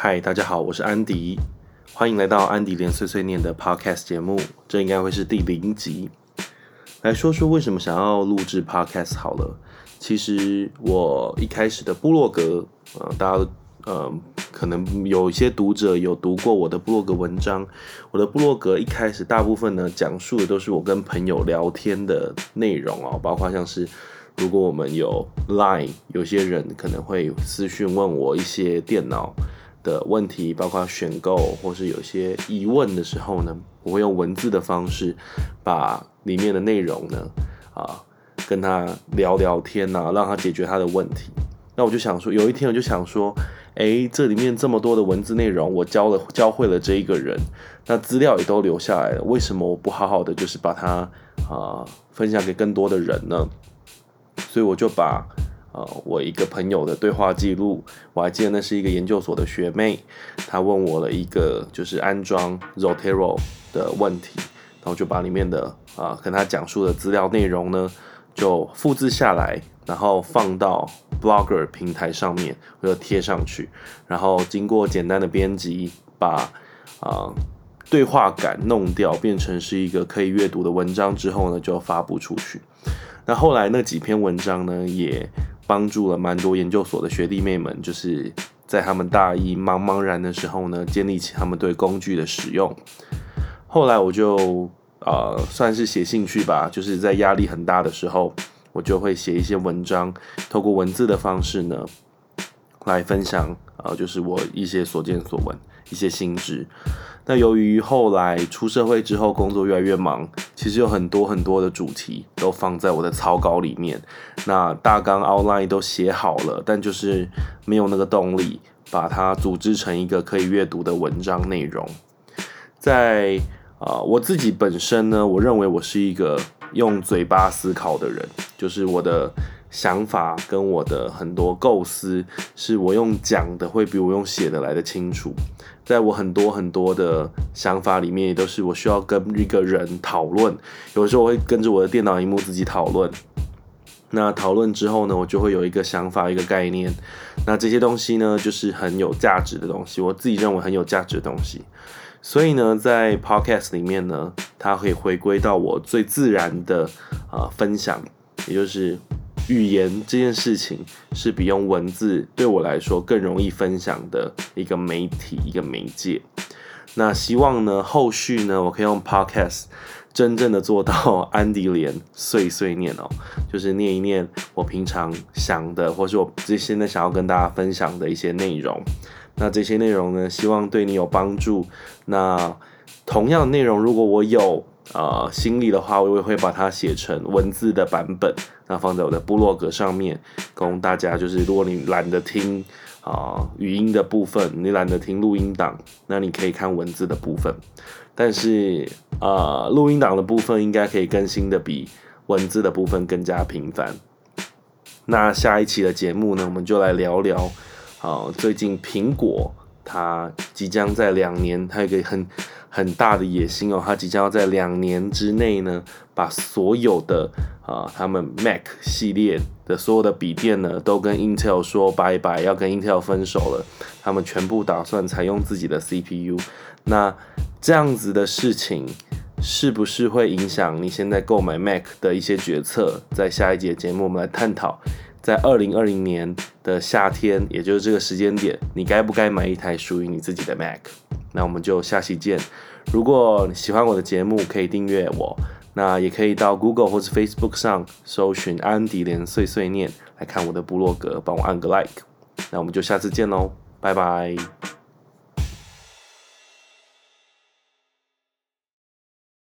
嗨，大家好，我是安迪，欢迎来到安迪连碎碎念的 Podcast 节目，这应该会是第零集。来说说为什么想要录制 Podcast 好了。其实我一开始的部落格，呃，大家呃可能有一些读者有读过我的部落格文章。我的部落格一开始大部分呢讲述的都是我跟朋友聊天的内容哦，包括像是如果我们有 Line，有些人可能会私讯问我一些电脑。的问题，包括选购或是有些疑问的时候呢，我会用文字的方式把里面的内容呢，啊，跟他聊聊天呐，让他解决他的问题。那我就想说，有一天我就想说，哎，这里面这么多的文字内容，我教了教会了这一个人，那资料也都留下来了，为什么我不好好的就是把它啊分享给更多的人呢？所以我就把。呃，我一个朋友的对话记录，我还记得那是一个研究所的学妹，她问我了一个就是安装 Zotero 的问题，然后就把里面的啊跟她讲述的资料内容呢，就复制下来，然后放到 Blogger 平台上面，我就贴上去，然后经过简单的编辑，把啊对话感弄掉，变成是一个可以阅读的文章之后呢，就发布出去。那后来那几篇文章呢，也帮助了蛮多研究所的学弟妹们，就是在他们大一茫茫然的时候呢，建立起他们对工具的使用。后来我就呃算是写兴趣吧，就是在压力很大的时候，我就会写一些文章，透过文字的方式呢，来分享呃就是我一些所见所闻，一些心知。那由于后来出社会之后，工作越来越忙，其实有很多很多的主题都放在我的草稿里面。那大纲 outline 都写好了，但就是没有那个动力把它组织成一个可以阅读的文章内容。在啊，我自己本身呢，我认为我是一个用嘴巴思考的人，就是我的想法跟我的很多构思，是我用讲的会比我用写的来的清楚。在我很多很多的想法里面，也都是我需要跟一个人讨论。有时候我会跟着我的电脑荧幕自己讨论。那讨论之后呢，我就会有一个想法、一个概念。那这些东西呢，就是很有价值的东西，我自己认为很有价值的东西。所以呢，在 Podcast 里面呢，它可以回归到我最自然的啊分享，也就是。语言这件事情是比用文字对我来说更容易分享的一个媒体、一个媒介。那希望呢，后续呢，我可以用 Podcast 真正的做到安迪连碎碎念哦，就是念一念我平常想的，或是我这现在想要跟大家分享的一些内容。那这些内容呢，希望对你有帮助。那同样内容，如果我有。啊，心里的话，我也会把它写成文字的版本，那放在我的部落格上面，供大家。就是如果你懒得听啊语音的部分，你懒得听录音档，那你可以看文字的部分。但是啊，录音档的部分应该可以更新的比文字的部分更加频繁。那下一期的节目呢，我们就来聊聊啊，最近苹果他即将在两年，他有个很。很大的野心哦，他即将要在两年之内呢，把所有的啊，他们 Mac 系列的所有的笔电呢，都跟 Intel 说拜拜，要跟 Intel 分手了。他们全部打算采用自己的 CPU。那这样子的事情，是不是会影响你现在购买 Mac 的一些决策？在下一节节目，我们来探讨，在二零二零年的夏天，也就是这个时间点，你该不该买一台属于你自己的 Mac？那我们就下期见。如果你喜欢我的节目，可以订阅我。那也可以到 Google 或是 Facebook 上搜寻安迪连碎碎念来看我的部落格，帮我按个 like。那我们就下次见喽，拜拜。